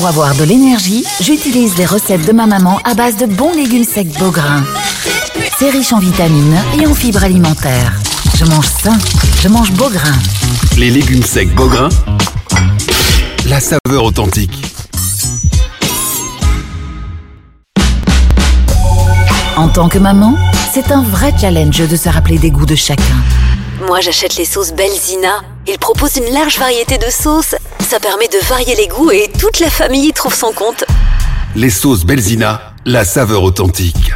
Pour avoir de l'énergie, j'utilise les recettes de ma maman à base de bons légumes secs Beaugrain. C'est riche en vitamines et en fibres alimentaires. Je mange sain, je mange Beaugrain. Les légumes secs Beaugrain, la saveur authentique. En tant que maman, c'est un vrai challenge de se rappeler des goûts de chacun. Moi, j'achète les sauces Belzina. Ils proposent une large variété de sauces. Ça permet de varier les goûts et toute la famille y trouve son compte. Les sauces Belzina, la saveur authentique.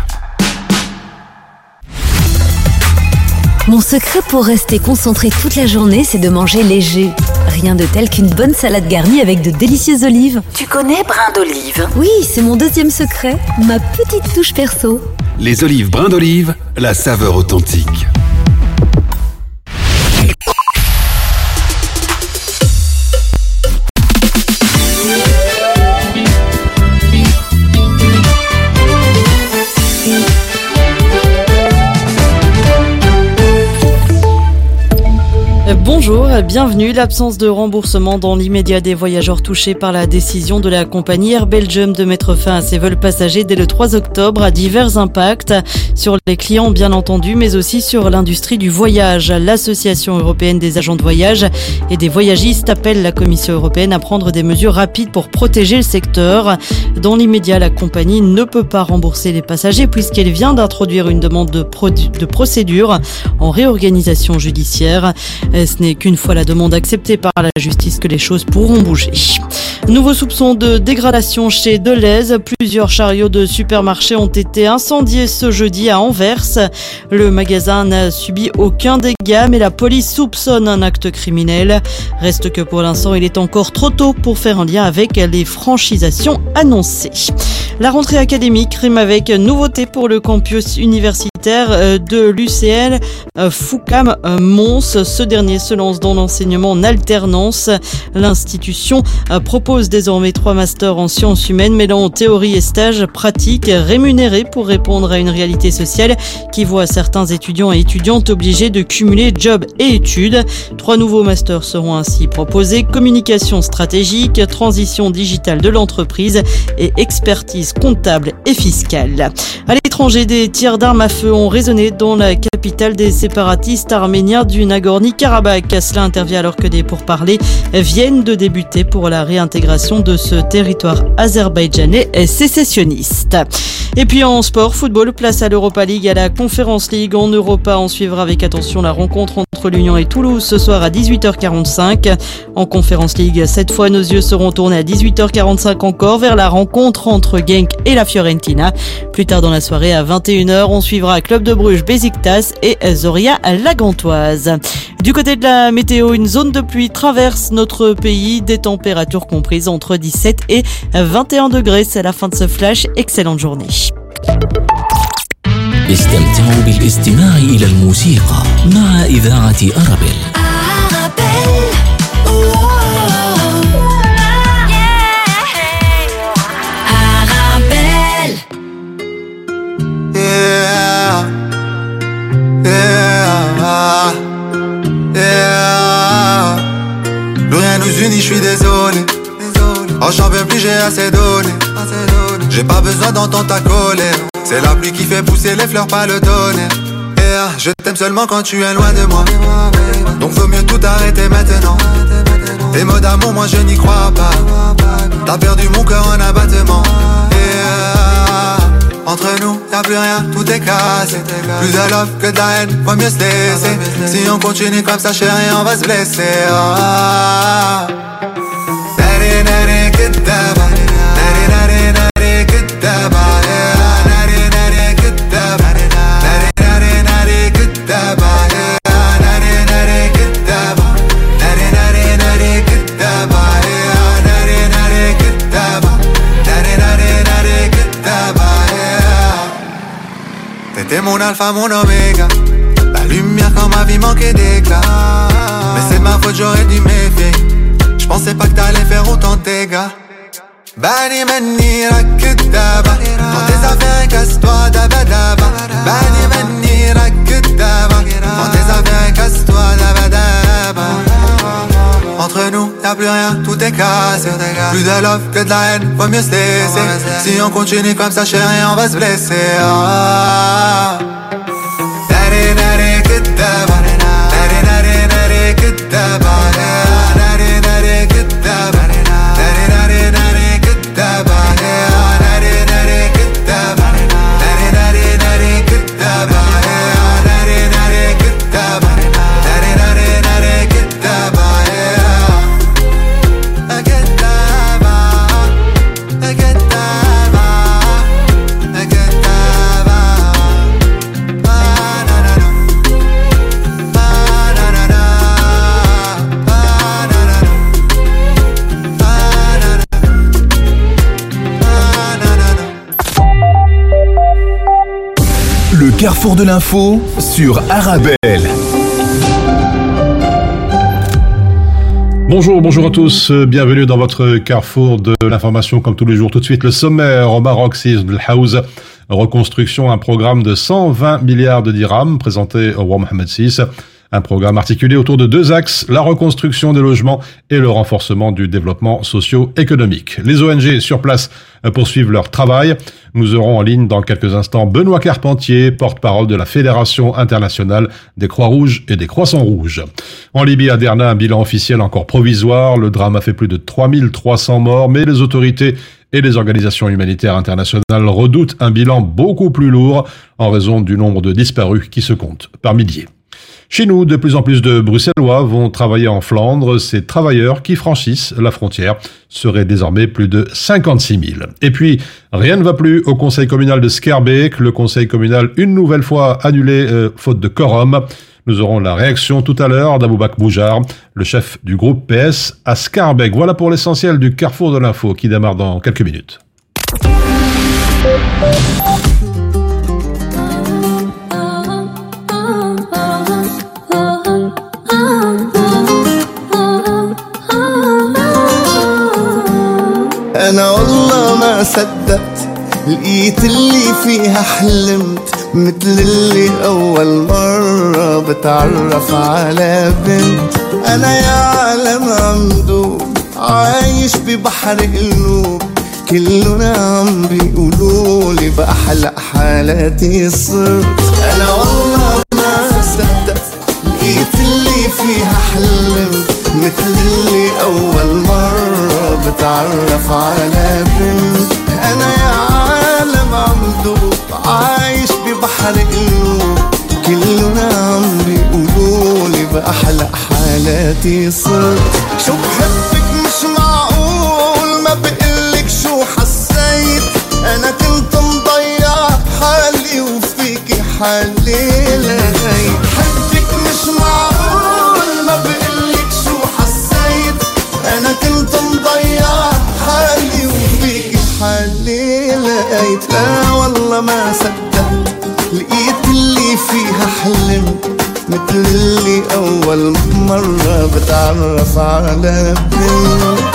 Mon secret pour rester concentré toute la journée, c'est de manger léger. Rien de tel qu'une bonne salade garnie avec de délicieuses olives. Tu connais brin d'olive? Oui, c'est mon deuxième secret, ma petite touche perso. Les olives brin d'olive, la saveur authentique. Bonjour, bienvenue. L'absence de remboursement dans l'immédiat des voyageurs touchés par la décision de la compagnie Air Belgium de mettre fin à ses vols passagers dès le 3 octobre a divers impacts sur les clients bien entendu, mais aussi sur l'industrie du voyage. L'Association européenne des agents de voyage et des voyagistes appelle la Commission européenne à prendre des mesures rapides pour protéger le secteur. Dans l'immédiat, la compagnie ne peut pas rembourser les passagers puisqu'elle vient d'introduire une demande de, procédure en réorganisation judiciaire. N'est qu'une fois la demande acceptée par la justice que les choses pourront bouger. Nouveau soupçon de dégradation chez Deleuze. Plusieurs chariots de supermarché ont été incendiés ce jeudi à Anvers. Le magasin n'a subi aucun dégât, mais la police soupçonne un acte criminel. Reste que pour l'instant, il est encore trop tôt pour faire un lien avec les franchisations annoncées. La rentrée académique rime avec nouveauté pour le campus universitaire euh, de l'UCL euh, Foucam euh, Mons. Ce dernier se lance dans l'enseignement en alternance. L'institution propose désormais trois masters en sciences humaines mêlant théorie et stage pratique rémunérés pour répondre à une réalité sociale qui voit certains étudiants et étudiantes obligés de cumuler job et études. Trois nouveaux masters seront ainsi proposés communication stratégique, transition digitale de l'entreprise et expertise comptable et fiscale. À l'étranger, des tirs d'armes à feu ont résonné dans la capitale des séparatistes arméniens du Nagorno-Karabakh. Cela intervient alors que des pourparlers viennent de débuter pour la réintégration de ce territoire azerbaïdjanais sécessionniste. Et puis en sport, football, place à l'Europa League, à la Conference League en Europa. On suivra avec attention la rencontre entre l'Union et Toulouse ce soir à 18h45. En Conference League, cette fois nos yeux seront tournés à 18h45 encore vers la rencontre entre Genk et la Fiorentina. Plus tard dans la soirée à 21h, on suivra Club de Bruges, Besiktas et Zoria Lagantoise. Du côté de la météo, une zone de pluie traverse notre pays, des températures comprises entre 17 et 21 degrés. C'est la fin de ce flash. Excellente journée. استمتعوا بالاستماع إلى الموسيقى مع إذاعة أرابيل Donné. J'ai pas besoin d'entendre ta colère. C'est la pluie qui fait pousser les fleurs, pas le tonnerre. Yeah. Je t'aime seulement quand tu es loin de moi. Donc vaut mieux tout arrêter maintenant. Les mots d'amour, moi je n'y crois pas. T'as perdu mon cœur en abattement. Yeah. Entre nous, y'a plus rien, tout est cassé. Plus de love que de la haine, vaut mieux se laisser. Si on continue comme ça, chérie, on va se blesser. Ah. Mon alpha, mon oméga. La lumière quand ma vie manquait d'éclat. Mais c'est ma faute, j'aurais dû méfier Je pensais pas que t'allais faire autant de dégâts. Bani mani rakidaba Dans tes affaires, casse-toi daba daba. Bani mani rakidaba Dans tes affaires, casse-toi daba daba y'a plus rien, tout est tes cas. Plus de love que de la haine, vaut mieux se laisser. Si on continue comme ça, chérie, on va se blesser. Ah. Carrefour de l'info sur Arabelle. Bonjour, bonjour à tous, bienvenue dans votre carrefour de l'information comme tous les jours. Tout de suite le sommaire au Maroc, le House, reconstruction, un programme de 120 milliards de dirhams présenté au roi Mohamed VI. Un programme articulé autour de deux axes, la reconstruction des logements et le renforcement du développement socio-économique. Les ONG sur place euh, poursuivent leur travail. Nous aurons en ligne dans quelques instants Benoît Carpentier, porte-parole de la Fédération internationale des Croix-Rouges et des Croissants Rouges. En Libye, à Derna, un bilan officiel encore provisoire. Le drame a fait plus de 3300 morts, mais les autorités et les organisations humanitaires internationales redoutent un bilan beaucoup plus lourd en raison du nombre de disparus qui se comptent par milliers. Chez nous, de plus en plus de Bruxellois vont travailler en Flandre. Ces travailleurs qui franchissent la frontière seraient désormais plus de 56 000. Et puis, rien ne va plus au conseil communal de Skerbeek. Le conseil communal, une nouvelle fois annulé euh, faute de quorum. Nous aurons la réaction tout à l'heure d'Aboubak Boujar, le chef du groupe PS à Scarbeck. Voilà pour l'essentiel du carrefour de l'info qui démarre dans quelques minutes. ما صدقت لقيت اللي فيها حلمت مثل اللي أول مرة بتعرف على بنت. أنا يا عالم عمدوب عايش ببحر قلوب كلنا عم بيقولولي بأحلى حالاتي صرت. أنا والله ما صدقت لقيت اللي فيها حلمت مثل اللي أول مرة بتعرف على بنت أنا يا عالم عم دوب عايش ببحر قلوب. كلنا عم بيقولولي بأحلى حالاتي صرت. شو بحبك مش معقول؟ ما بقلك شو حسيت؟ أنا كنت مضيع حالي وفيكي حالي. صدقت لقيت اللي فيها حلمت مثل اللي أول مرة بتعرف على بنت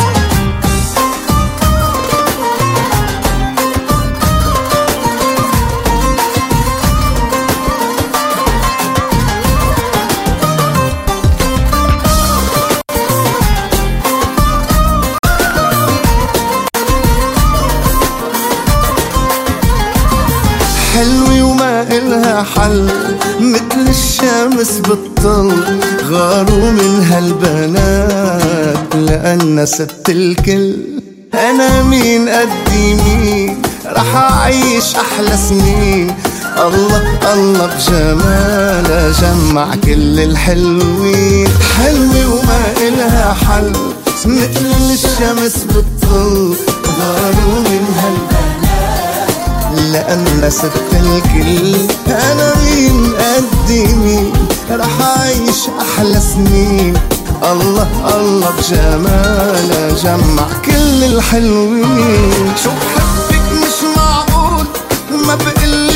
حل مثل الشمس بالطل غاروا من هالبنات لأن ست الكل. أنا مين؟ قدي مين؟ رح أعيش أحلى سنين. الله الله بجمالها جمع كل الحلوين. حلوة وما إلها حل مثل الشمس بالطل غاروا من هالبنات. لأن ست الكل. أنا مين قدي مين رح أعيش أحلى سنين. الله الله بجمالها جمع كل الحلوين. شو بحبك مش معقول؟ ما بقلك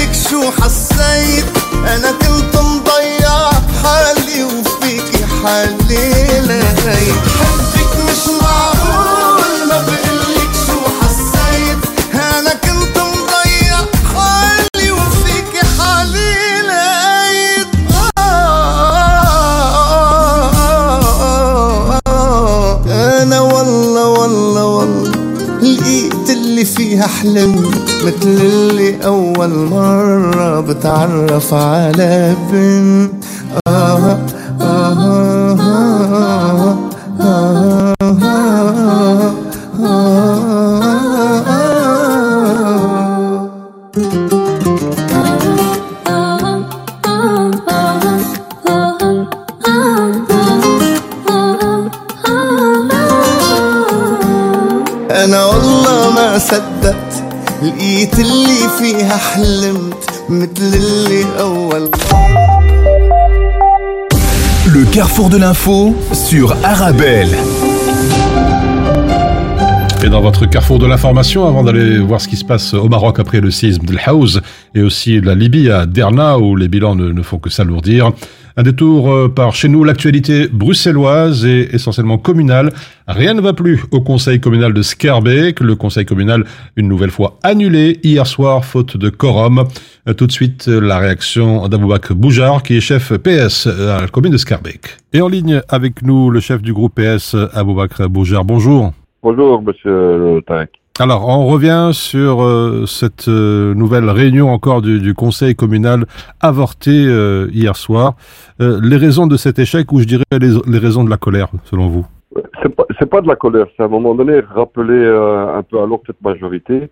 حلمت مثل اللي أول مرة بتعرف على بنت. De l'info sur Arabelle. Et dans votre carrefour de l'information, avant d'aller voir ce qui se passe au Maroc après le séisme d'El Haouz et aussi la Libye à Derna où les bilans ne, ne font que s'alourdir, un détour euh, par chez nous, l'actualité bruxelloise et essentiellement communale. Rien ne va plus au conseil communal de Scarbeck. Le conseil communal, une nouvelle fois annulé hier soir, faute de quorum. Euh, Tout de suite, euh, la réaction d'Aboubak Boujar, qui est chef PS à la commune de Scarbeck. Et en ligne avec nous, le chef du groupe PS, Aboubak Boujar. Bonjour. Bonjour, monsieur Tarek. Alors, on revient sur euh, cette euh, nouvelle réunion encore du, du conseil communal avortée euh, hier soir. Euh, les raisons de cet échec, ou je dirais les, les raisons de la colère, selon vous? C'est pas, c'est pas de la colère, c'est à un moment donné rappeler euh, un peu à l'ordre cette majorité.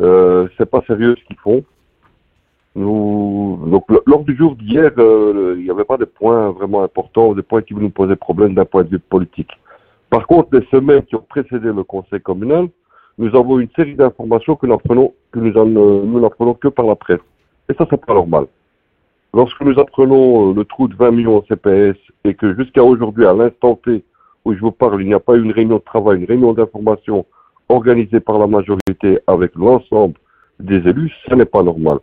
Euh, c'est pas sérieux ce qu'ils font. Nous, lors du jour d'hier, euh, il n'y avait pas de points vraiment importants, des points qui nous posaient problème d'un point de vue politique. Par contre, les semaines qui ont précédé le conseil communal, nous avons une série d'informations que nous que euh, nous n'apprenons que par la presse. Et ça, c'est pas normal. Lorsque nous apprenons euh, le trou de 20 millions au CPS et que jusqu'à aujourd'hui, à l'instant T où je vous parle, il n'y a pas eu une réunion de travail, une réunion d'information organisée par la majorité avec l'ensemble des élus, ce n'est pas normal.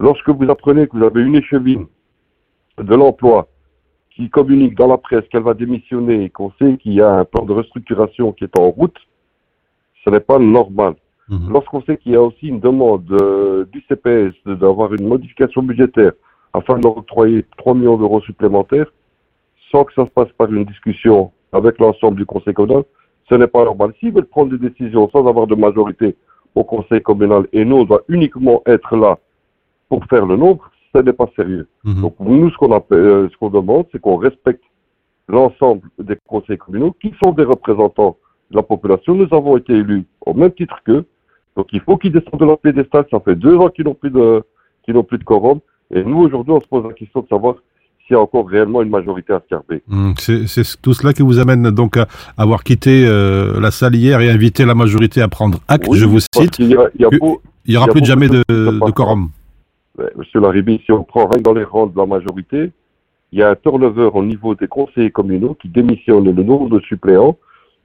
Lorsque vous apprenez que vous avez une échevine de l'emploi qui communique dans la presse qu'elle va démissionner et qu'on sait qu'il y a un plan de restructuration qui est en route, ce n'est pas normal. Mhm. Lorsqu'on sait qu'il y a aussi une demande euh, du CPS d'avoir une modification budgétaire afin d'octroyer 3 millions d'euros supplémentaires, sans que ça se passe par une discussion avec l'ensemble du conseil communal, ce n'est pas normal. S'ils veulent prendre des décisions sans avoir de majorité au conseil communal et nous, on doit uniquement être là pour faire le nombre, ce n'est pas sérieux. Mhm. Donc nous, ce qu'on appelle, euh, ce qu'on demande, c'est qu'on respecte l'ensemble des conseils communaux qui sont des représentants de la population. Nous avons été élus au même titre qu'eux. Donc il faut qu'ils descendent de leur piédestal. Ça fait deux ans qu'ils n'ont plus de, qu'ils n'ont plus de quorum. Et nous, aujourd'hui, on se pose la question de savoir s'il y a encore réellement une majorité à Scarbeck. Mhm. C'est tout cela qui vous amène donc à avoir quitté euh, la salle hier et invité la majorité à prendre acte, Oui, je vous cite. il y a que- beau- Il n'y aura il y a plus jamais de, de de quorum. Ouais, Monsieur Laribi, si on prend rien dans les rangs de la majorité, il y a un turnover au niveau des conseillers communaux qui démissionnent le nombre de suppléants,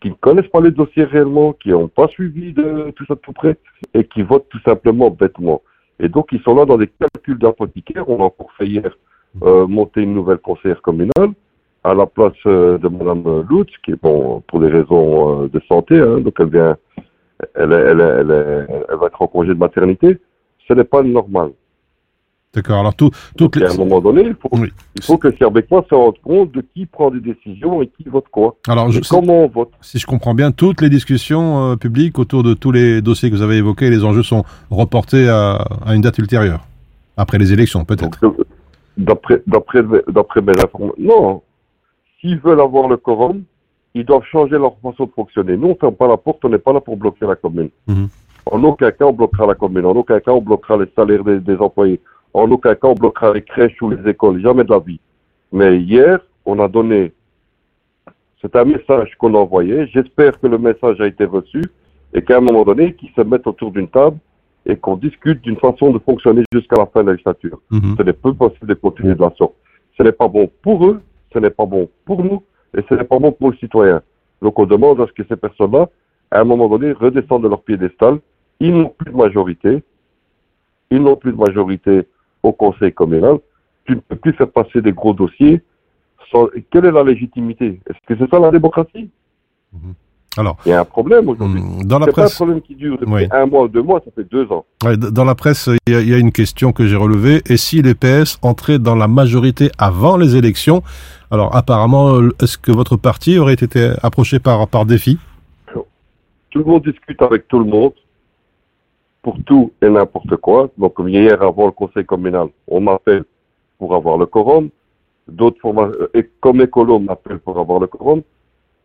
qui ne connaissent pas les dossiers réellement, qui n'ont pas suivi de tout ça de tout près, et qui votent tout simplement bêtement. Et donc, ils sont là dans des calculs d'apothicaire. On a encore fait hier euh, monter une nouvelle conseillère communale à la place euh, de Madame Lutz, qui est bon pour des raisons euh, de santé. hein. donc, elle vient, elle, elle, elle va être en congé de maternité. Ce n'est pas normal. D'accord. Alors tout, toutes les... à un moment donné, il faut, Oui. il faut que Sierbecquois se rende compte de qui prend des décisions et qui vote quoi. Alors, je, comment on vote. si je comprends bien, toutes les discussions euh, publiques autour de tous les dossiers que vous avez évoqués, les enjeux sont reportés à, à une date ultérieure, après les élections peut-être. D'après, mes informations, non. S'ils veulent avoir le quorum, ils doivent changer leur façon de fonctionner. Nous, on ne ferme pas la porte, on n'est pas là pour bloquer la commune. Mhm. En aucun cas, on bloquera la commune. En aucun cas, on bloquera les salaires des, des employés. En aucun cas, on bloquera les crèches ou les écoles. Jamais de la vie. Mais hier, on a donné. C'est un message qu'on a envoyé. J'espère que le message a été reçu et qu'à un moment donné, qu'ils se mettent autour d'une table et qu'on discute d'une façon de fonctionner jusqu'à la fin de la législature. Mhm. Ce n'est pas possible de continuer de la sorte. Ce n'est pas bon pour eux, ce n'est pas bon pour nous et ce n'est pas bon pour les citoyens. Donc on demande à ce que ces personnes-là, à un moment donné, redescendent de leur piédestal. Ils n'ont plus de majorité. Ils n'ont plus de majorité au conseil communal. Tu ne peux plus faire passer des gros dossiers. Sans... Quelle est la légitimité Est-ce que c'est ça la démocratie Alors, Il y a un problème aujourd'hui. hum, dans la C'est pas un presse, problème qui dure depuis Oui. un mois ou deux mois, ça fait deux ans. ouais, dans la presse, il y, y a une question que j'ai relevée. Et si les PS entraient dans la majorité avant les élections Alors, apparemment, est-ce que votre parti aurait été approché par par défi? Tout le monde discute avec tout le monde. Pour tout et n'importe quoi. Donc, hier, avant le conseil communal, on m'appelle pour avoir le quorum. D'autres et comme écolo m'appellent pour avoir le quorum.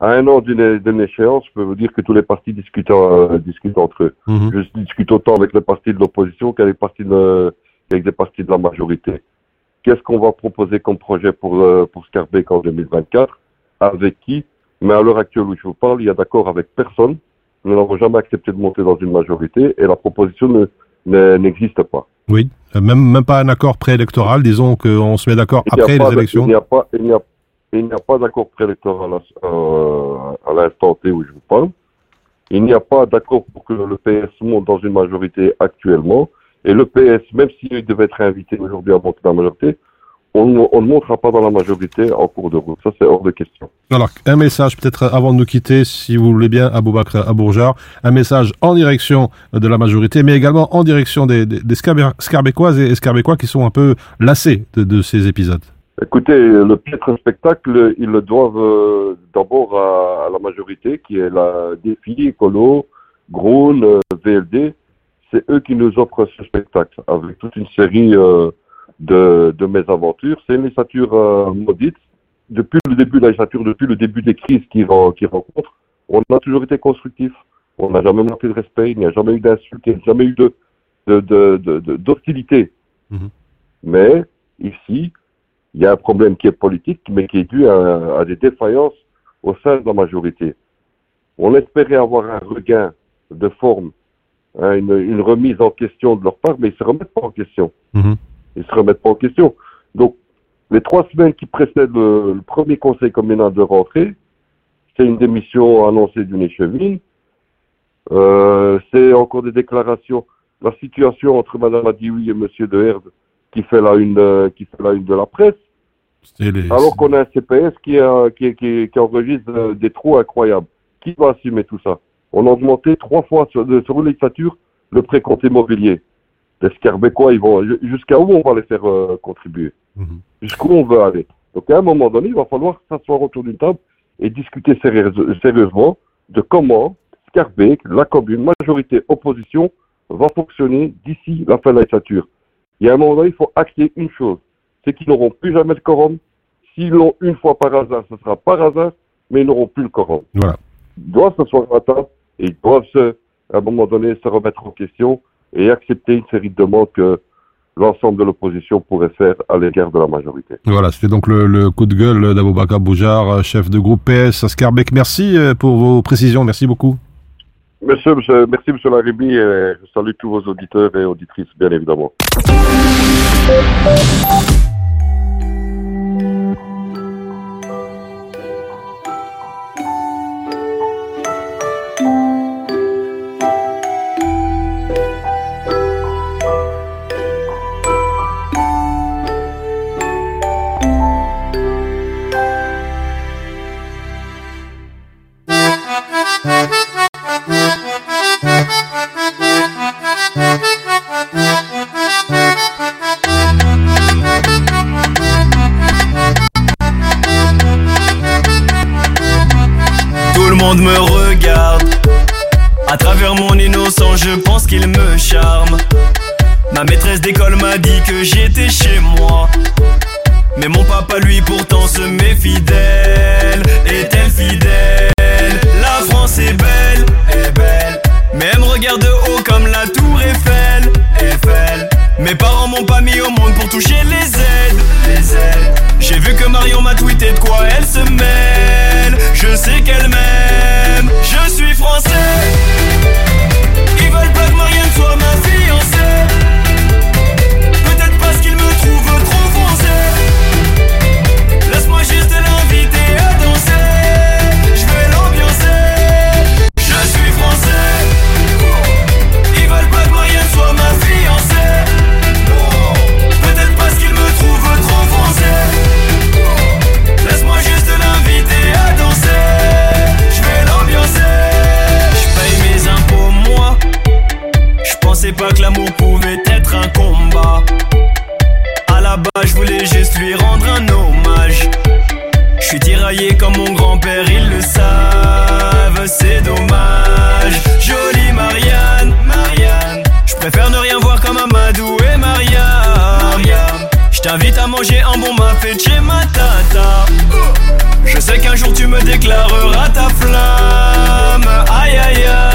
À un an d'une échéance, je peux vous dire que tous les partis discutent, euh, discutent entre eux. Mhm. Je discute autant avec les partis de l'opposition qu'avec les partis de la majorité. Qu'est-ce qu'on va proposer comme projet pour, euh, pour Scarbeck en 2024 Avec qui? Mais à l'heure actuelle où je vous parle, il y a d'accord avec personne. Nous n'avons jamais accepté de monter dans une majorité et la proposition ne- ne- n'existe pas. Oui, Euh, même, même pas un accord préélectoral, disons qu'on se met d'accord après les élections. Il n'y a pas, il n'y a, il n'y a pas d'accord préélectoral à, euh, à l'instant T où je vous parle. Il n'y a pas d'accord pour que le PS monte dans une majorité actuellement. Et le PS, même s'il devait être invité aujourd'hui à monter dans la majorité, on, ne montera pas dans la majorité en cours de route. Ça, c'est hors de question. Alors, un message peut-être avant de nous quitter, si vous voulez bien, Aboubakr Abourjar, un message en direction de la majorité, mais également en direction des, des, Scarbécoises et Scarbécois qui sont un peu lassés de, de ces épisodes. Écoutez, le piètre spectacle, ils le doivent euh, d'abord à, à la majorité, qui est la Défi, Écolo, Groen, euh, VLD. C'est eux qui nous offrent ce spectacle, avec toute une série euh, de, de mésaventures. C'est une législature euh, maudite. Depuis le début de la législature, depuis le début des crises qu'ils ren- qu'ils rencontrent, on a toujours été constructif. On n'a jamais manqué de respect, il n'y a jamais eu d'insultes, il n'y a jamais eu de de- d'hostilité. Mhm. Mais ici, il y a un problème qui est politique, mais qui est dû à, à des défaillances au sein de la majorité. On espérait avoir un regain de forme, hein, une, une remise en question de leur part, mais ils se remettent pas en question. Mhm. Ils se remettent pas en question. Donc, les trois semaines qui précèdent le, le premier conseil communal de rentrée, c'est une démission annoncée d'une échevine. Euh, c'est encore des déclarations. La situation entre Madame Adioui et Monsieur De Herde qui fait la une, euh, qui fait la une de la presse. Les- Alors qu'on a un CPS qui, a- qui, qui, qui enregistre euh, des trous incroyables. Qui va assumer tout ça? On a augmenté trois fois sur, de, sur une législature le précompte immobilier. Les Scarbécois, ils vont jusqu'à où on va les faire euh, contribuer Mhm. Jusqu'où on veut aller Donc à un moment donné, il va falloir s'asseoir autour d'une table et discuter sérieuse- sérieusement de comment Scarbeck, la commune, majorité, opposition, va fonctionner d'ici la fin de la législature. Y a un moment donné, il faut acter une chose, c'est qu'ils n'auront plus jamais le quorum. S'ils l'ont une fois par hasard, ce sera par hasard, mais ils n'auront plus le quorum. Voilà. Ils doivent s'asseoir à la table et ils doivent, se, à un moment donné, se remettre en question et accepter une série de demandes que l'ensemble de l'opposition pourrait faire à l'égard de la majorité. Voilà, c'était donc le, le coup de gueule d'Aboubacar Boujar, euh, chef de groupe PS à Scarbeck. Merci euh, pour vos précisions, merci beaucoup. Monsieur, monsieur- merci, monsieur Laribi, et je salue tous vos auditeurs et auditrices, bien évidemment. Monde me regarde. À travers mon innocence, je pense qu'il me charme. Ma maîtresse d'école m'a dit que j'étais chez moi. Mais mon papa, lui, pourtant se méfie d'elle. Est-elle fidèle? La France est belle, est belle. Mais elle me regarde de haut comme la tour Eiffel, Eiffel. Mes parents m'ont pas mis au monde pour toucher les aides. J'ai vu que Marion m'a tweeté de quoi elle se mêle. Je sais qu'elle m'aime. Je suis français. Ils veulent pas que Marianne soit ma fiancée. Peut-être parce qu'ils me trouvent trop français. Laisse-moi juste pensais pas que l'amour pouvait être un combat. À la base, je voulais juste lui rendre un hommage. Je suis tiraillé comme mon grand-père, ils le savent, c'est dommage. Jolie Marianne, Marianne, je préfère ne rien voir comme Amadou et Marianne. Je t'invite à manger un bon mafé chez ma tata. Je sais qu'un jour tu me déclareras ta flamme. Aïe aïe aïe.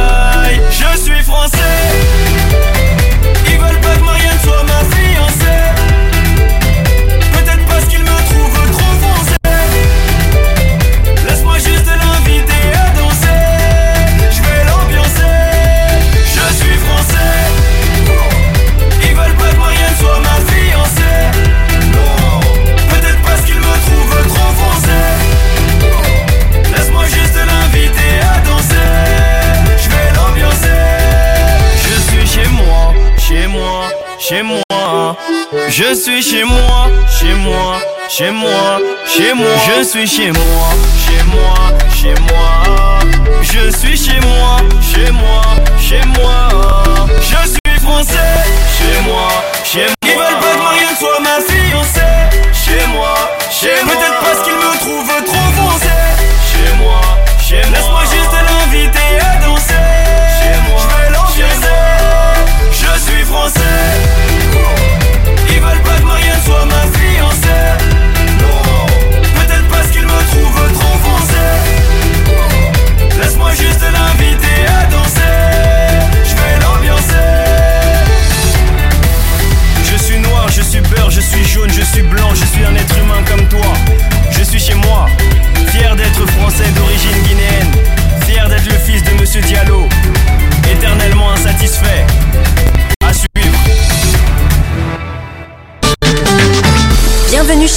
Chez moi, chez moi. Je suis chez moi, chez moi, chez moi. Je suis chez moi, chez moi, chez moi.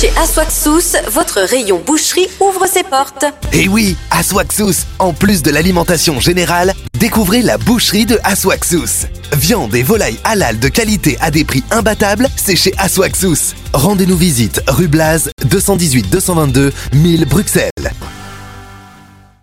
Chez Aswaxous, votre rayon boucherie ouvre ses portes. Et oui, Aswaxous, en plus de l'alimentation générale, découvrez la boucherie de Aswaxous. Viande et volailles halal de qualité à des prix imbattables, c'est chez Aswaxous. Rendez-nous visite rue Blaz, 218 222 1000 Bruxelles.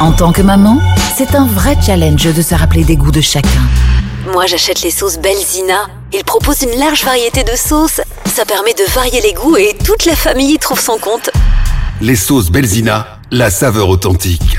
En tant que maman, c'est un vrai challenge de se rappeler des goûts de chacun. Moi, j'achète les sauces Belzina. Ils proposent une large variété de sauces. Ça permet de varier les goûts et toute la famille y trouve son compte. Les sauces Belzina, la saveur authentique.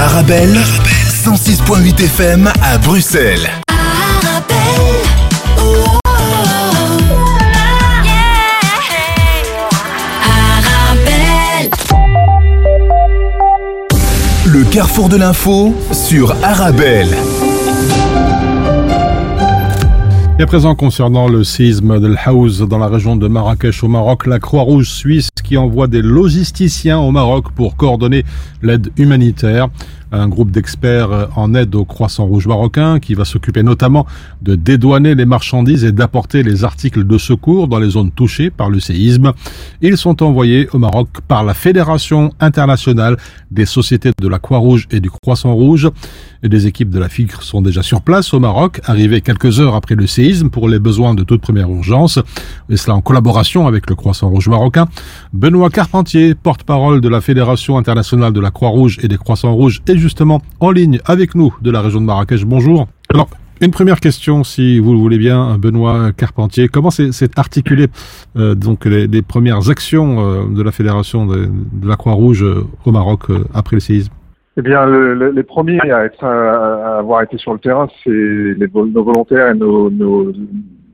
Arabelle, 106.8 FM à Bruxelles. Le carrefour de l'info sur Arabelle. Et à présent, concernant le séisme de l'Haouz dans la région de Marrakech au Maroc, la Croix-Rouge suisse qui envoie des logisticiens au Maroc pour coordonner l'aide humanitaire. Un groupe d'experts en aide au Croissant Rouge marocain qui va s'occuper notamment de dédouaner les marchandises et d'apporter les articles de secours dans les zones touchées par le séisme. Ils sont envoyés au Maroc par la Fédération internationale des sociétés de la Croix-Rouge et du Croissant Rouge. Et des équipes de la FICRE sont déjà sur place au Maroc, arrivées quelques heures après le séisme pour les besoins de toute première urgence, et cela en collaboration avec le Croissant Rouge marocain. Benoît Carpentier, porte-parole de la Fédération internationale de la Croix-Rouge et des Croissants Rouges, est justement en ligne avec nous de la région de Marrakech. Bonjour. Alors, une première question, si vous le voulez bien, Benoît Carpentier. Comment s'est articulé euh, donc les, premières actions euh, de la Fédération de, la Croix-Rouge euh, au Maroc après le séisme? Eh bien, le, le, les premiers à, avoir été sur le terrain, c'est nos volontaires et nos,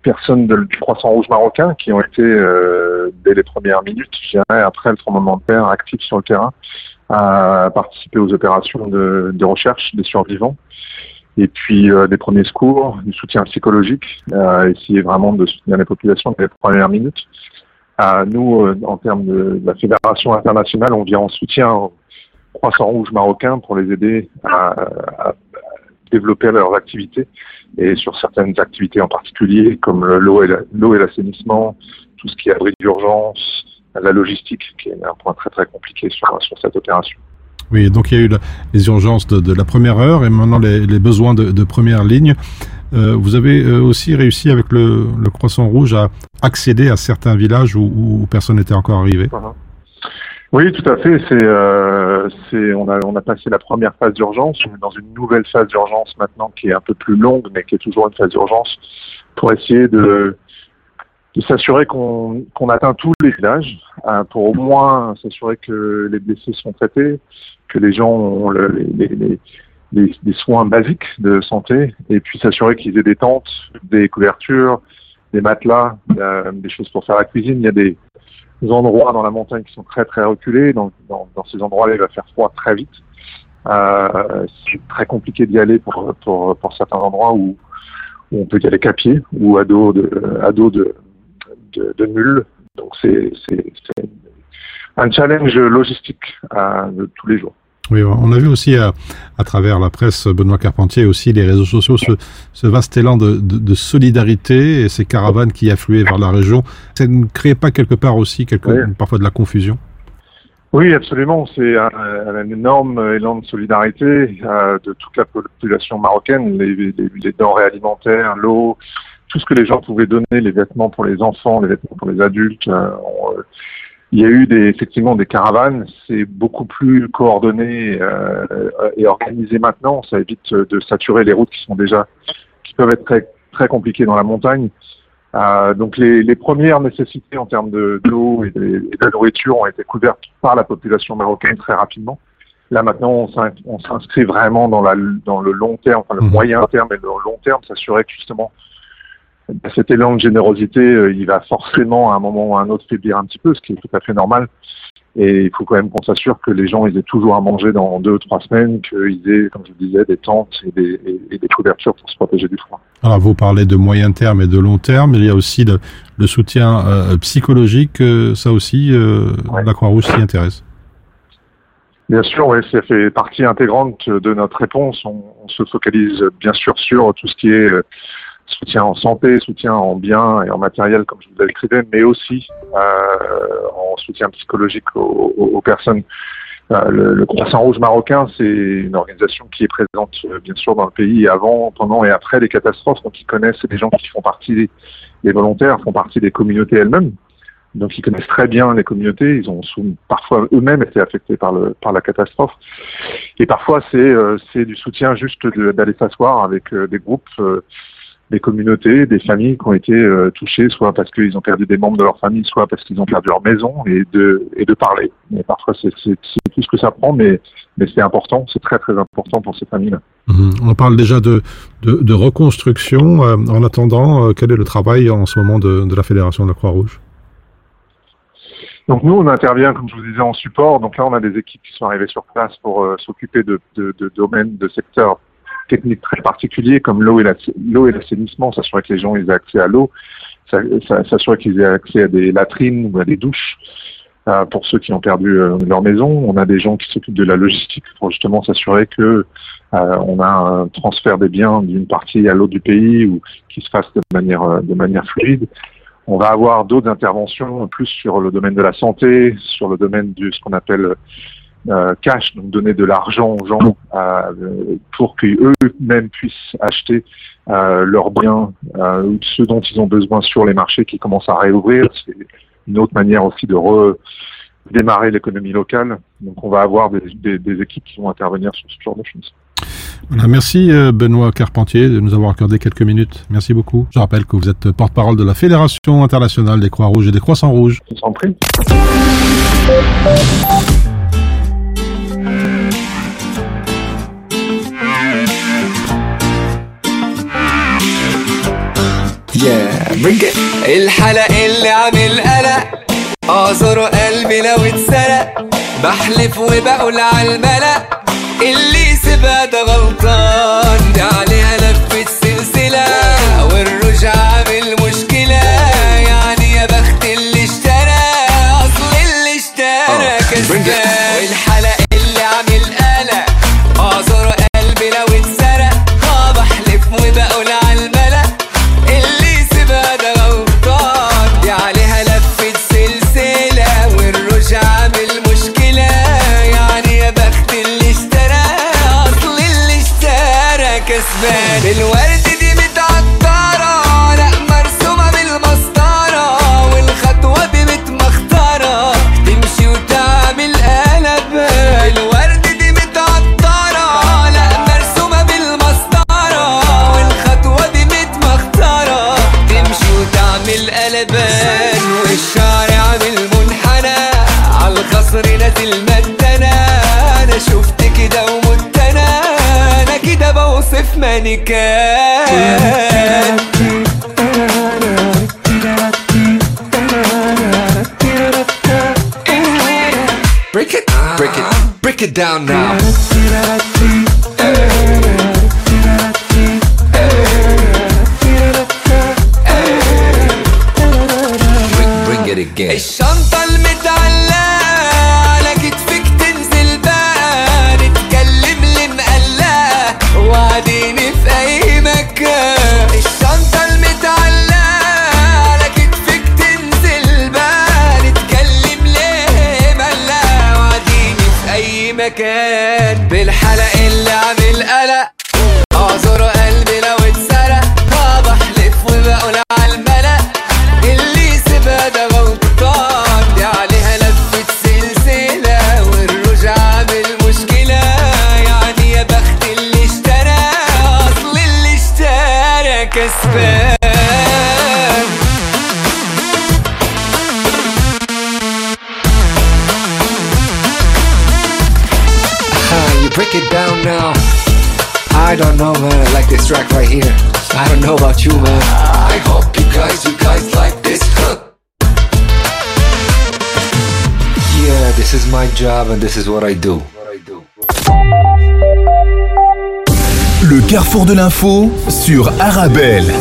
personnes du Croissant Rouge marocain qui ont été, dès les premières minutes, je dirais, après le tremblement de terre, actifs sur le terrain, à participer aux opérations de, de recherche des survivants. et puis euh, des premiers secours, du soutien psychologique, euh, essayer vraiment de soutenir les populations dans les premières minutes. Euh, nous, euh, en termes de, la fédération internationale, on vient en soutien au Croissant Rouge marocain pour les aider à, à développer leurs activités et sur certaines activités en particulier comme l'eau et l'assainissement, tout ce qui est abri d'urgence, la logistique qui est un point très très compliqué sur, sur cette opération. Oui, donc il y a eu la- les urgences de, de la première heure et maintenant les, les besoins de, de première ligne. Euh, vous avez euh, aussi réussi avec le, le Croissant Rouge à accéder à certains villages où, où personne n'était encore arrivé. Oui, tout à fait. C'est, euh, c'est, on a, on a passé la première phase d'urgence. On est dans une nouvelle phase d'urgence maintenant qui est un peu plus longue, mais qui est toujours une phase d'urgence pour essayer de, de s'assurer qu'on, qu'on atteint tous les villages, euh, pour au moins s'assurer que les blessés sont traités, que les gens ont le- les, les, les, les- soins basiques de santé, et puis s'assurer qu'ils aient des tentes, des couvertures, des matelas, euh, des choses pour faire la cuisine. Il y a des, des endroits dans la montagne qui sont très très reculés. Donc dans, dans ces endroits-là, il va faire froid très vite. Euh, c'est très compliqué d'y aller pour, pour, pour certains endroits où, où on peut y aller qu'à pied ou à dos de, à dos de, de, de. Donc c'est un challenge logistique de tous les jours. Oui, on a vu aussi à, à travers la presse, Benoît Carpentier, aussi les réseaux sociaux, ce, ce vaste élan de, de, de solidarité et ces caravanes qui affluaient vers la région. Ça ne créait pas quelque part aussi quelque, parfois de la confusion? Oui, absolument. C'est un, un énorme élan de solidarité euh, de toute la population marocaine, les, les, les denrées alimentaires, l'eau, tout ce que les gens pouvaient donner, les vêtements pour les enfants, les vêtements pour les adultes. euh, on, euh, il y a eu des, effectivement des caravanes. C'est beaucoup plus coordonné euh, et organisé maintenant. Ça évite de saturer les routes qui sont déjà, qui peuvent être très, très compliquées dans la montagne. Euh, donc les, les premières nécessités en termes de, de l'eau et de, et de la nourriture ont été couvertes par la population marocaine très rapidement. Là maintenant, on s'in- on s'inscrit vraiment dans, la, dans le long terme, enfin le moyen terme et le long terme, s'assurer que justement cet élan de générosité, euh, il va forcément à un moment ou à un autre faiblir un petit peu, ce qui est tout à fait normal. Et il faut quand même qu'on s'assure que les gens ils aient toujours à manger dans deux ou trois semaines, qu'ils aient, comme je vous disais, des tentes et des, et- et des couvertures pour se protéger du froid. Alors, vous parlez de moyen terme et de long terme. Il y a aussi le, le soutien euh, psychologique. euh, ça aussi, euh, la Croix-Rouge s'y intéresse. Bien sûr, oui, ça fait partie intégrante de notre réponse. On, on se focalise bien sûr sur tout ce qui est soutien en santé, soutien en biens et en matériel, comme je vous l'ai décrivé, mais aussi euh, en soutien psychologique aux, aux- aux personnes. Euh, le, le Croissant Rouge marocain, c'est une organisation qui est présente euh, bien sûr dans le pays avant, pendant et après les catastrophes. Donc ils connaissent des gens qui font partie des, les volontaires font partie des communautés elles-mêmes. Donc ils connaissent très bien les communautés, ils ont parfois eux-mêmes été affectés par, le, par la catastrophe. Et parfois c'est euh, du soutien juste d'aller s'asseoir avec euh, des groupes, des communautés, des familles qui ont été euh, touchées, soit parce qu'ils ont perdu des membres de leur famille, soit parce qu'ils ont perdu leur maison, et de, et de parler. Mais parfois c'est tout ce que ça prend, mais, mais c'est important, c'est très très important pour ces familles-là. Mhm. On parle déjà de, de, de reconstruction. Euh, en attendant, euh, quel est le travail en ce moment de, de la Fédération de la Croix-Rouge? Donc nous, on intervient, comme je vous disais, en support. Donc là, on a des équipes qui sont arrivées sur place pour s'occuper de, de, de domaines, de secteurs techniques très particuliers comme l'eau et l'assainissement, s'assurer que les gens aient accès à l'eau, s'assurer qu'ils aient accès à des latrines ou à des douches. euh, pour ceux qui ont perdu euh, leur maison, on a des gens qui s'occupent de la logistique pour justement s'assurer que euh, on a un transfert des biens d'une partie à l'autre du pays ou qui se fasse de manière de manière fluide. On va avoir d'autres interventions plus sur le domaine de la santé, sur le domaine de ce qu'on appelle euh, cash, donc donner de l'argent aux gens euh, pour qu'eux-mêmes puissent acheter euh, leurs biens, euh, ou ce dont ils ont besoin sur les marchés qui commencent à réouvrir. C'est une autre manière aussi de redémarrer l'économie locale. Donc on va avoir des, des- des équipes qui vont intervenir sur ce genre de choses. Voilà, merci Benoît Carpentier de nous avoir accordé quelques minutes. Merci beaucoup. Je rappelle que vous êtes porte-parole de la Fédération internationale des Croix-Rouges et des Croissants Rouges. Je vous en prie. يا برجع الحلق اللي عامل قلق اعذر قلبي لو اتسرق. بحلف وبقول على الملأ اللي سيبها ده غلطان. ده عليه Mais Noël. weekend. Break it, break it, break it down now. مكان بالحلق اللي عامل down now. I don't know, man. I like this track right here. I don't know about you, man. I hope you guys, you guys like this. Yeah, this is my job and this is what I do. Le carrefour de l'info sur Arabelle.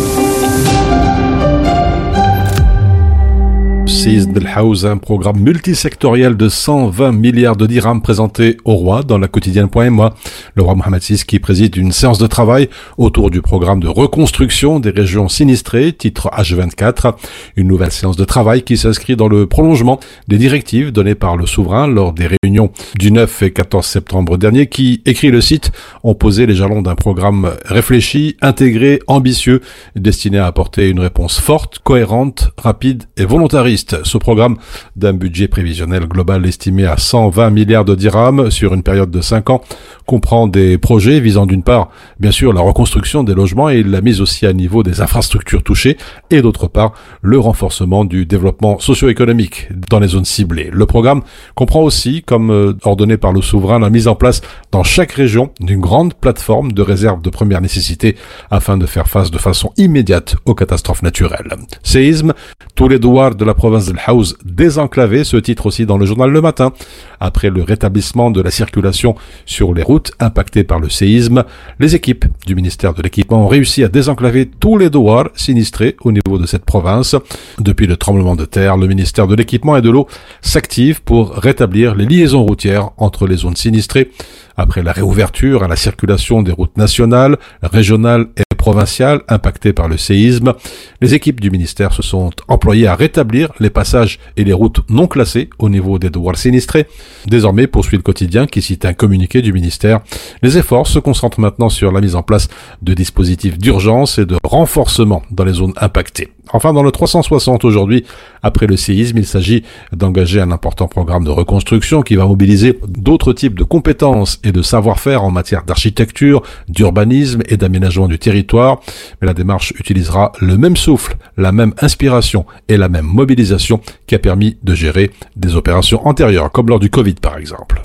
Belhouse, un programme multisectoriel de 120 milliards de dirhams présenté au roi dans la quotidienne.moi. Le roi Mohamed VI qui préside une séance de travail autour du programme de reconstruction des régions sinistrées, titre H24. Une nouvelle séance de travail qui s'inscrit dans le prolongement des directives données par le souverain lors des réunions du 9 et 14 septembre dernier qui, écrit le site, ont posé les jalons d'un programme réfléchi, intégré, ambitieux, destiné à apporter une réponse forte, cohérente, rapide et volontariste. Ce programme d'un budget prévisionnel global estimé à 120 milliards de dirhams sur une période de 5 ans comprend des projets visant d'une part, bien sûr, la reconstruction des logements et la mise aussi à niveau des infrastructures touchées et d'autre part, le renforcement du développement socio-économique dans les zones ciblées. Le programme comprend aussi, comme euh, ordonné par le souverain, la mise en place dans chaque région d'une grande plateforme de réserve de première nécessité afin de faire face de façon immédiate aux catastrophes naturelles. Séisme, tous les douars de la province de Haouz désenclavés, ce titre aussi dans le journal Le Matin. Après le rétablissement de la circulation sur les routes impactées par le séisme, les équipes du ministère de l'équipement ont réussi à désenclaver tous les douars sinistrés au niveau de cette province. Depuis le tremblement de terre, le ministère de l'équipement et de l'eau s'active pour rétablir les liaisons routières entre les zones sinistrées. Après la réouverture à la circulation des routes nationales, régionales et provinciales impactées par le séisme, les équipes du ministère se sont employées à rétablir les passages et les routes non classées au niveau des douars sinistrés. Désormais, poursuit le quotidien qui cite un communiqué du ministère. Les efforts se concentrent maintenant sur la mise en place de dispositifs d'urgence et de renforcement dans les zones impactées. Enfin, dans le 360 aujourd'hui, après le séisme, il s'agit d'engager un important programme de reconstruction qui va mobiliser d'autres types de compétences et de savoir-faire en matière d'architecture, d'urbanisme et d'aménagement du territoire. Mais la démarche utilisera le même souffle, la même inspiration et la même mobilisation qui a permis de gérer des opérations antérieures, comme lors du Covid par exemple.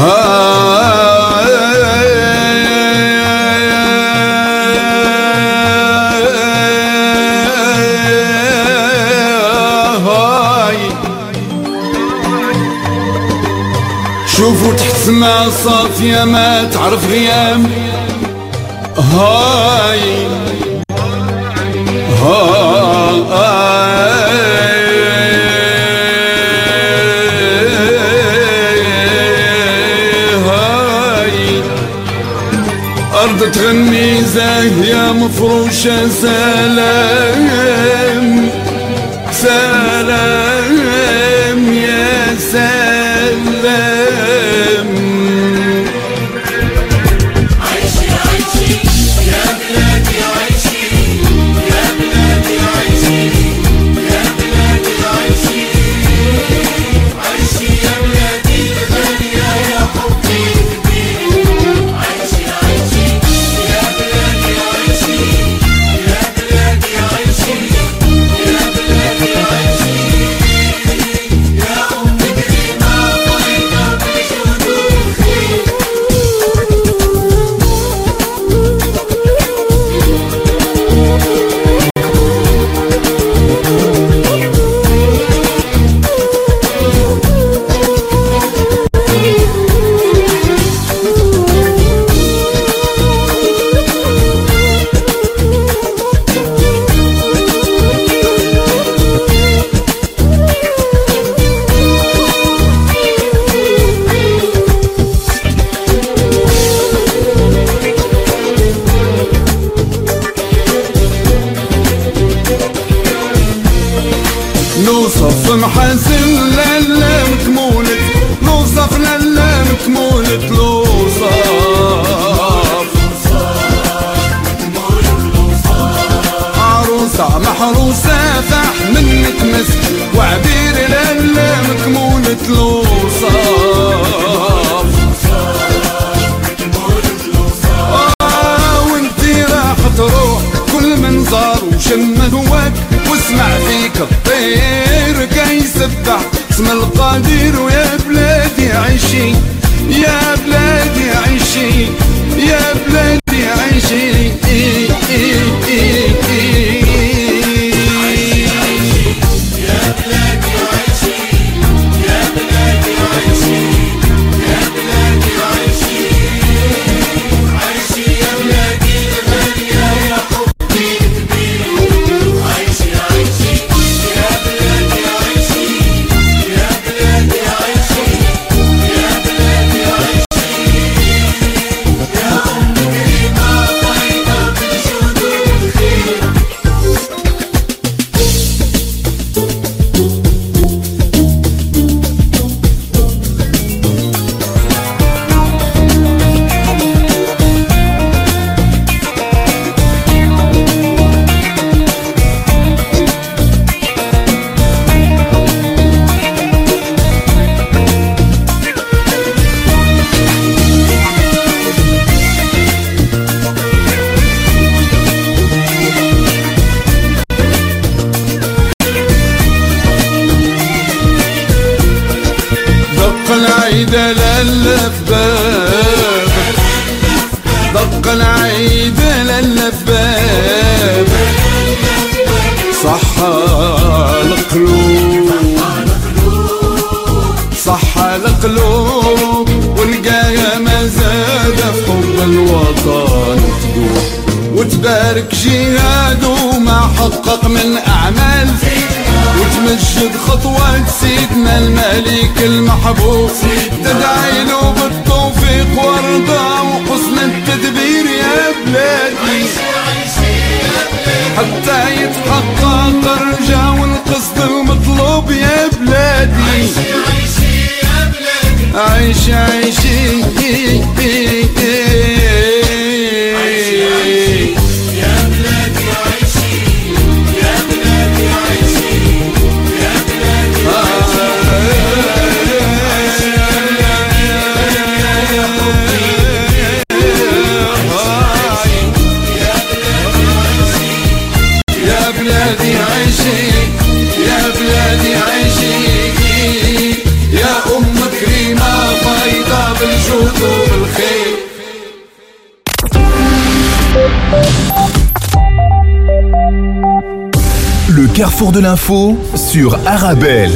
شوفوا تحت سما صافية ما تعرف غيام هاي. هاي. زاهية مفروشة سلام سلام يا سلام القدير ويا بلادي عيشي يا بلادي عيشي يا بلادي الملك المحبوب تدعي له بالتوفيق ورضا وحسن التدبير يا بلادي حتى يتحقق الرجا والقصد المطلوب يا بلادي عيش عيشي يا carrefour de l'info sur Arabelle.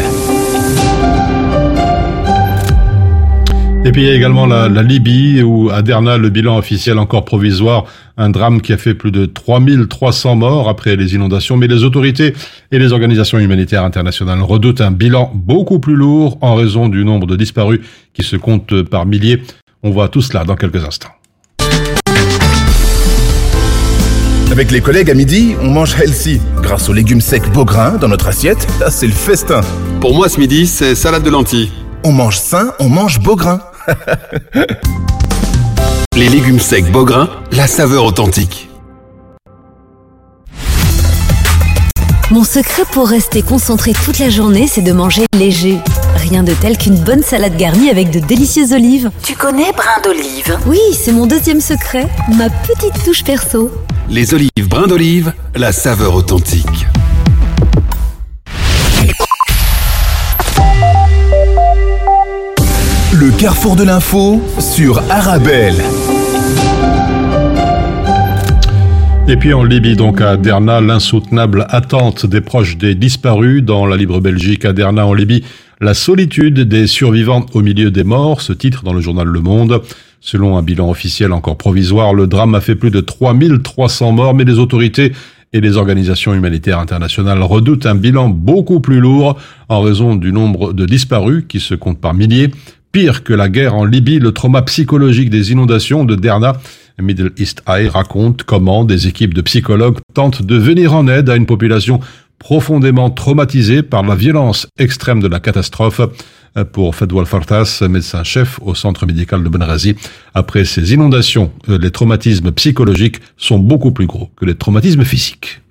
Et puis il y a également la, la Libye où à Derna le bilan officiel encore provisoire, un drame qui a fait plus de 3300 morts après les inondations, mais les autorités et les organisations humanitaires internationales redoutent un bilan beaucoup plus lourd en raison du nombre de disparus qui se compte par milliers. On voit tout cela dans quelques instants. Avec les collègues à midi, on mange healthy. Grâce aux légumes secs Beaugrain dans notre assiette, là c'est le festin. Pour moi ce midi, c'est salade de lentilles. On mange sain, on mange beau grain. Les légumes secs Beaugrain, la saveur authentique. Mon secret pour rester concentré toute la journée, c'est de manger léger. Rien de tel qu'une bonne salade garnie avec de délicieuses olives. Tu connais brin d'olive Oui, c'est mon deuxième secret, ma petite touche perso. Les olives brins d'olive, la saveur authentique. Le carrefour de l'info sur Arabelle. Et puis en Libye, donc à Derna, l'insoutenable attente des proches des disparus dans la libre Belgique à Derna en Libye. La solitude des survivants au milieu des morts, ce titre dans le journal Le Monde. Selon un bilan officiel encore provisoire, le drame a fait plus de 3300 morts, mais les autorités et les organisations humanitaires internationales redoutent un bilan beaucoup plus lourd en raison du nombre de disparus qui se comptent par milliers. Pire que la guerre en Libye, le trauma psychologique des inondations de Derna, Middle East Eye raconte comment des équipes de psychologues tentent de venir en aide à une population profondément traumatisée par la violence extrême de la catastrophe. Pour Fedwal Fartas, médecin-chef au centre médical de Benrazi, après ces inondations, euh, les traumatismes psychologiques sont beaucoup plus gros que les traumatismes physiques.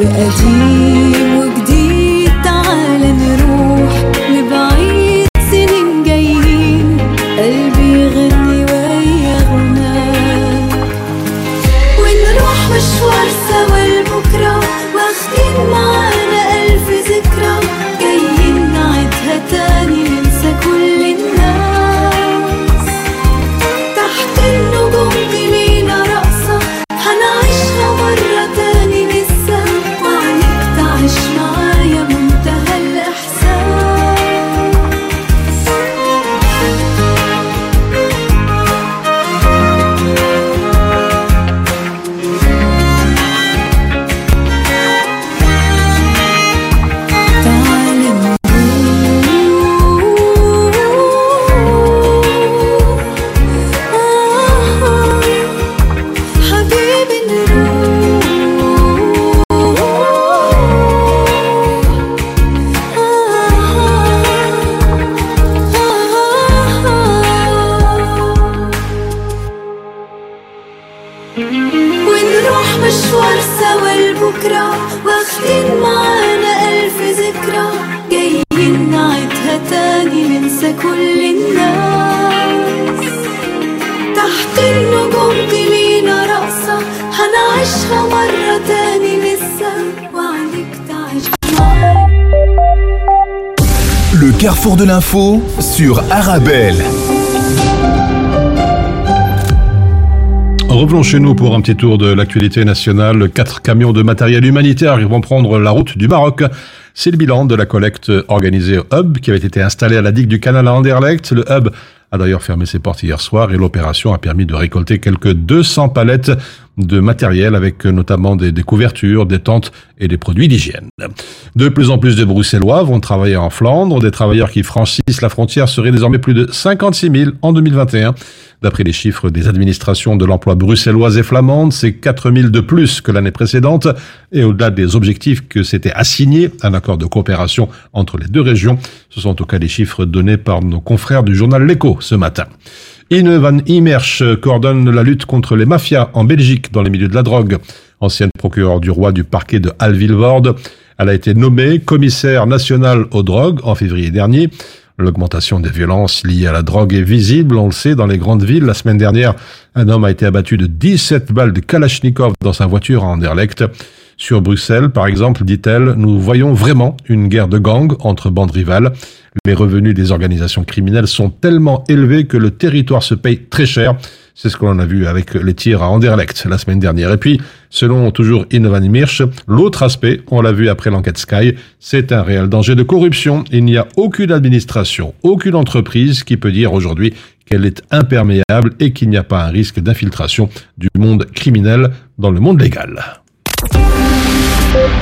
with a Arabelle. Revenons chez nous pour un petit tour de l'actualité nationale. Quatre camions de matériel humanitaire vont prendre la route du Maroc. C'est le bilan de la collecte organisée au Hub qui avait été installé à la digue du canal à Anderlecht. Le Hub a d'ailleurs fermé ses portes hier soir et l'opération a permis de récolter quelques 200 palettes de matériel avec notamment des, des couvertures, des tentes et des produits d'hygiène. De plus en plus de Bruxellois vont travailler en Flandre. Des travailleurs qui franchissent la frontière seraient désormais plus de 56 000 en 2021. D'après les chiffres des administrations de l'emploi bruxelloise et flamande, c'est 4 000 de plus que l'année précédente. Et au-delà des objectifs que s'était assigné un accord de coopération entre les deux régions, ce sont en tout cas les chiffres donnés par nos confrères du journal L'Echo ce matin. Ine van Immersch coordonne la lutte contre les mafias en Belgique dans les milieux de la drogue. Ancienne procureure du roi du parquet de Alvilvoorde, Elle a été nommée commissaire nationale aux drogues en février dernier. L'augmentation des violences liées à la drogue est visible, on le sait, dans les grandes villes. La semaine dernière, un homme a été abattu de 17 balles de Kalachnikov dans sa voiture à Anderlecht. Sur Bruxelles, par exemple, dit-elle, nous voyons vraiment une guerre de gangs entre bandes rivales. Les revenus des organisations criminelles sont tellement élevés que le territoire se paye très cher. C'est ce que l'on a vu avec les tirs à Anderlecht la semaine dernière. Et puis, selon toujours Inovan Mirsch, l'autre aspect, on l'a vu après l'enquête Sky, c'est un réel danger de corruption. Il n'y a aucune administration, aucune entreprise qui peut dire aujourd'hui qu'elle est imperméable et qu'il n'y a pas un risque d'infiltration du monde criminel dans le monde légal.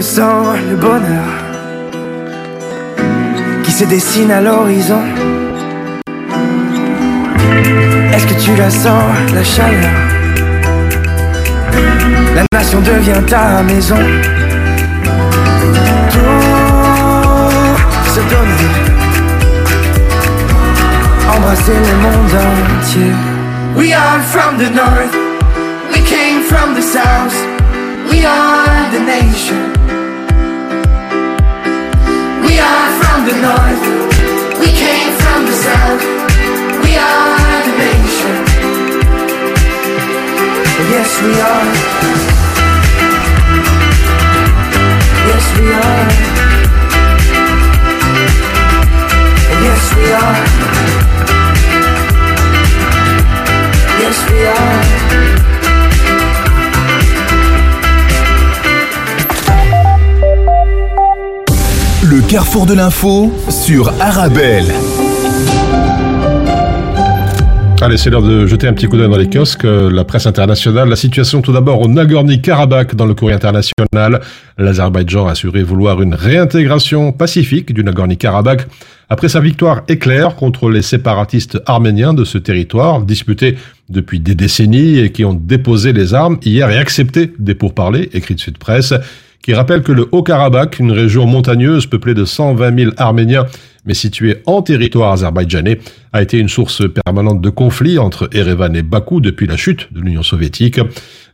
le sens, le bonheur qui se dessine à l'horizon Est-ce que tu la sens, la chaleur? La nation devient ta maison. Tout se donner, embrasser le monde entier. We are from the north, Yes, we are. Yes, we are. Yes, we are. Yes, we are. Le carrefour de l'info sur Arabelle. Allez, c'est l'heure de jeter un petit coup d'œil dans les kiosques. Euh, La presse internationale, la situation tout d'abord au Nagorno-Karabakh dans le courrier international. L'Azerbaïdjan a assuré vouloir une réintégration pacifique du Nagorno-Karabakh après sa victoire éclair contre les séparatistes arméniens de ce territoire, disputés depuis des décennies et qui ont déposé les armes hier et accepté des pourparlers, écrit de Sud Presse qui rappelle que le Haut-Karabakh, une région montagneuse peuplée de 120 000 Arméniens, mais située en territoire azerbaïdjanais, a été une source permanente de conflits entre Erevan et Bakou depuis la chute de l'Union soviétique.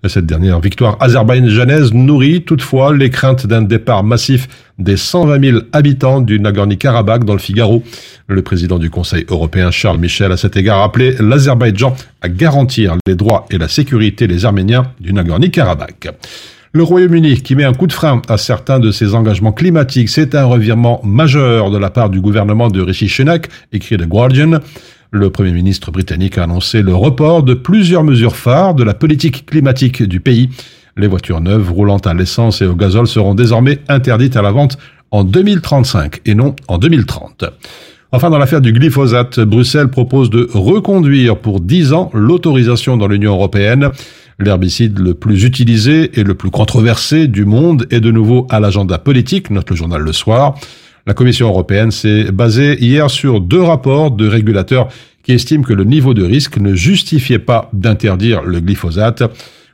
Cette dernière victoire azerbaïdjanaise nourrit toutefois les craintes d'un départ massif des 120 000 habitants du Nagorno-Karabakh dans le Figaro. Le président du Conseil européen Charles Michel a cet égard appelé l'Azerbaïdjan à garantir les droits et la sécurité des Arméniens du Nagorno-Karabakh. Le Royaume-Uni, qui met un coup de frein à certains de ses engagements climatiques, c'est un revirement majeur de la part du gouvernement de Rishi Sunak, écrit The Guardian. Le Premier ministre britannique a annoncé le report de plusieurs mesures phares de la politique climatique du pays. Les voitures neuves roulant à l'essence et au gazole seront désormais interdites à la vente en 2035 et non en 2030. Enfin, dans l'affaire du glyphosate, Bruxelles propose de reconduire pour 10 ans l'autorisation dans l'Union européenne. L'herbicide le plus utilisé et le plus controversé du monde est de nouveau à l'agenda politique, note le journal Le Soir. La Commission européenne s'est basée hier sur deux rapports de régulateurs qui estiment que le niveau de risque ne justifiait pas d'interdire le glyphosate.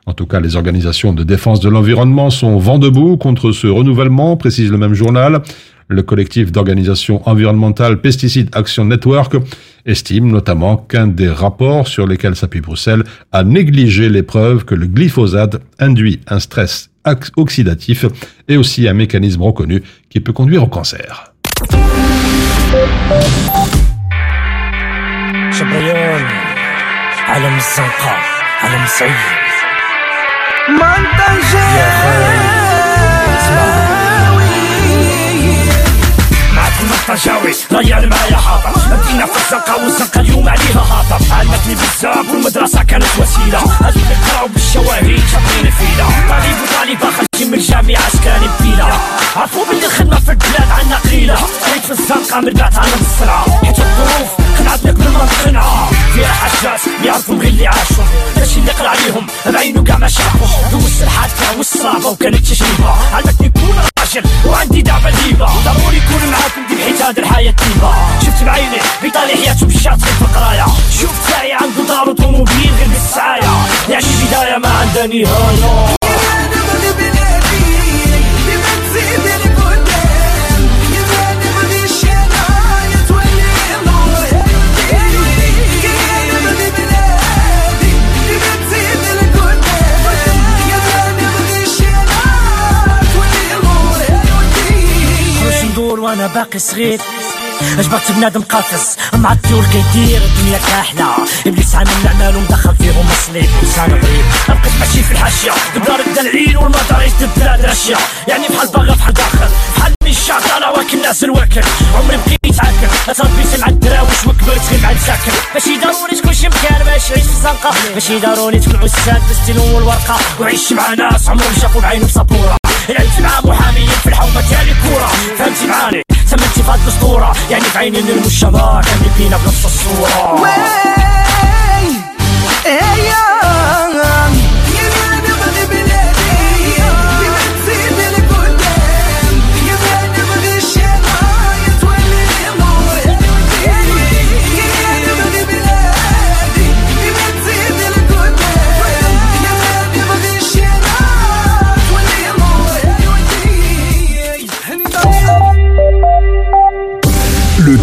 En tout cas, les organisations de défense de l'environnement sont vent debout contre ce renouvellement, précise le même journal. Le collectif d'organisations environnementales Pesticide Action Network estime notamment qu'un des rapports sur lesquels s'appuie Bruxelles a négligé les preuves que le glyphosate induit un stress oxydatif et aussi un mécanisme reconnu qui peut conduire au cancer. المطجاوي ريال معايا حاضر مدينة في الزنقة والزنقة اليوم عليها هاطر علمتني بزاف والمدرسة كانت وسيلة. هادو اللي قراو بالشواهد شاطرين فينا. طالب وطالبة خارجين من الجامعة سكاني بيلا عرفوا بلي الخدمة في البلاد عنا قليلة. جيت في الزنقة من بعد على الصراع حيت الظروف خنعتنا قبل ما نتخنعها فيها حاجات يعرفوا غير اللي عاشوا. ماشي اللي قرأ عليهم بعينو كاع ما شافوا. دوزت الحادثة والصعبة وكانت تجربة. علمتني نكون راجل وعندي دعبة ديبة ضروري يكون معاكم دي حيت هاد الحياة ديما شفت بعيني بيطالي حياته بالشاطئ في القراية شفت ساعي عنده دار وطوموبيل غير بالسعاية يعني بداية ما عندها نهاية. باقي صغير. اجبرت بنادم قافز مع الطيور كيدير الدنيا كاحلة. إبليس عامل الأعمال ومدخل فيهم مصليب إنسان غريب. بقيت ماشي في الحاشية. دبار الدلعين والمدار يجد بلاد راشية يعني بحال باغا بحال داخل. بحال مي الشعطرة واكل ناس الواكل. عمري بقيت عاكل. تربيت مع الدراوش وكبرت غير مع الساكن ماشي ضروري تكون شي مكان باش تعيش في الزنقة ماشي ضروري تكون عساد بالستيلو والورقة. وعيش مع ناس عمرهم شافوا بعينهم سبورة. لعبت مع محاميين في الحومه تاع الكورة؟ فهمتي معاني؟ تم فهاد الاسطوره يعني في عينين المجتمع كان بينا بنفس الصورة. وي إيه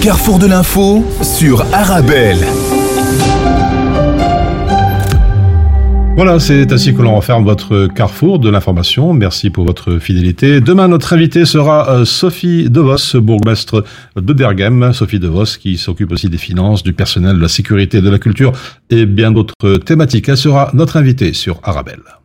carrefour de l'info sur Arabelle. Voilà, c'est ainsi que l'on referme votre carrefour de l'information. Merci pour votre fidélité. Demain, notre invité sera euh, Sophie Devos, bourgmestre de Berghem. Sophie Devos qui s'occupe aussi des finances, du personnel, de la sécurité, de la culture et bien d'autres thématiques. Elle sera notre invitée sur Arabelle.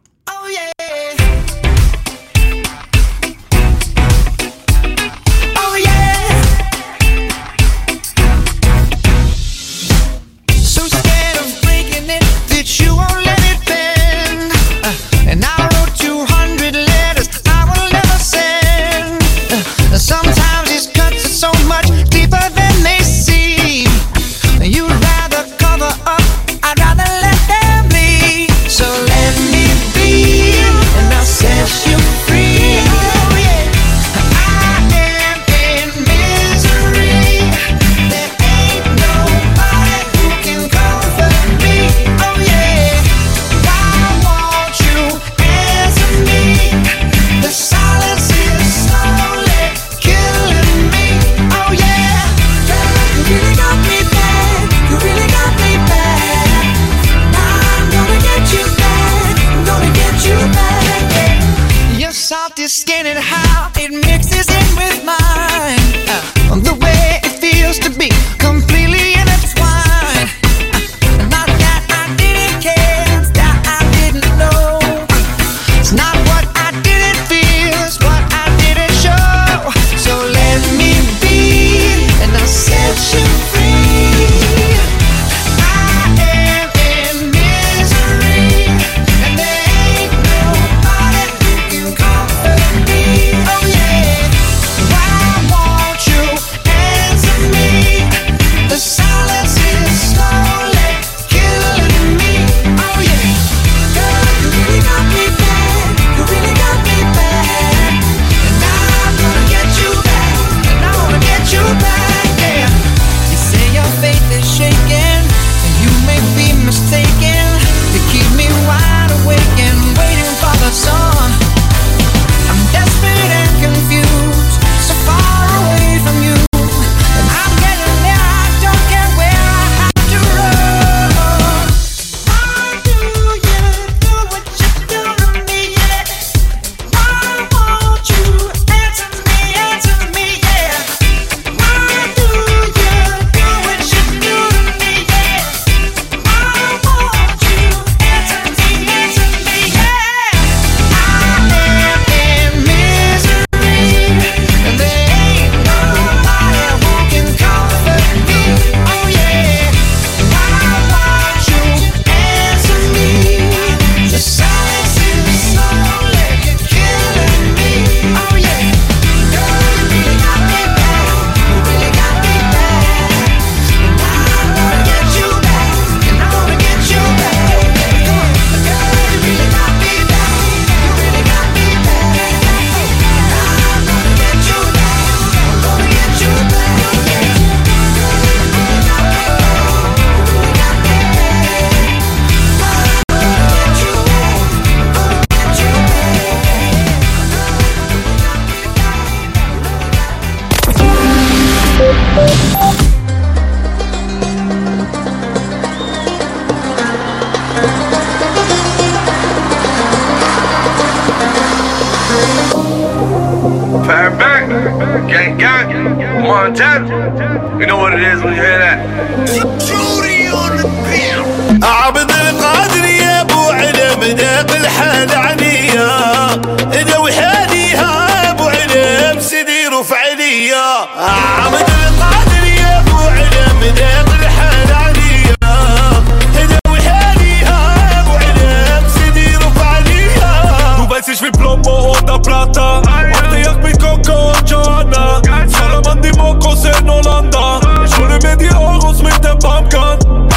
Oder Plata. Heute Jagd mit Coco und Joanna Salaman die Mokos in Hollanda Ich hole mir die Euros mit der Pumpgun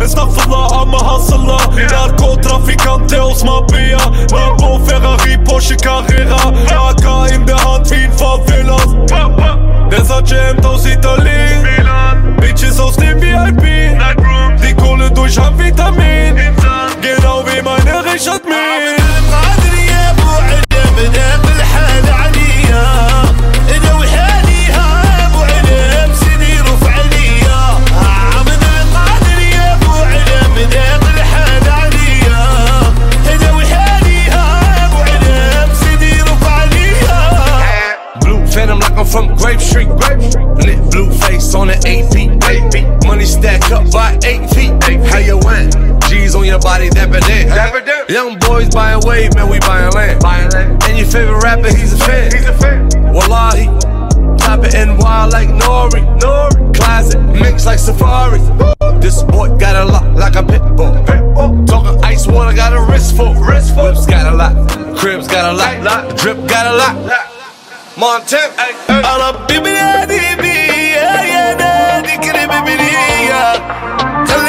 Astaghfirullah, I'm a hustler. Narkotrafikante aus Mafia Lambo, Ferrari, Porsche Carrera. AK in der Hand wie in Favelas Der Sergeant aus Italien Bitches aus dem VIP Die Kohle durch Amphetamin Genau wie meine Richard Mille on the eight feet. Eight feet. Money stacked up by eight feet. Eight feet. How you went? G's on your body, dapper then. Dapper. Young boys buying wave, man, we buying land. Buying land. And your favorite rapper, he's a fan. He's a fan. Wallahi. Top it and wild like Nori. Nori. Closet mix like Safari. This boy got a lot like a pit bull. Talking ice water, got a wrist full. Wrist full. Whips got a lot. Cribs got a lot. lot. Drip got a lot. lot. Montana. All up, Baby, yeah.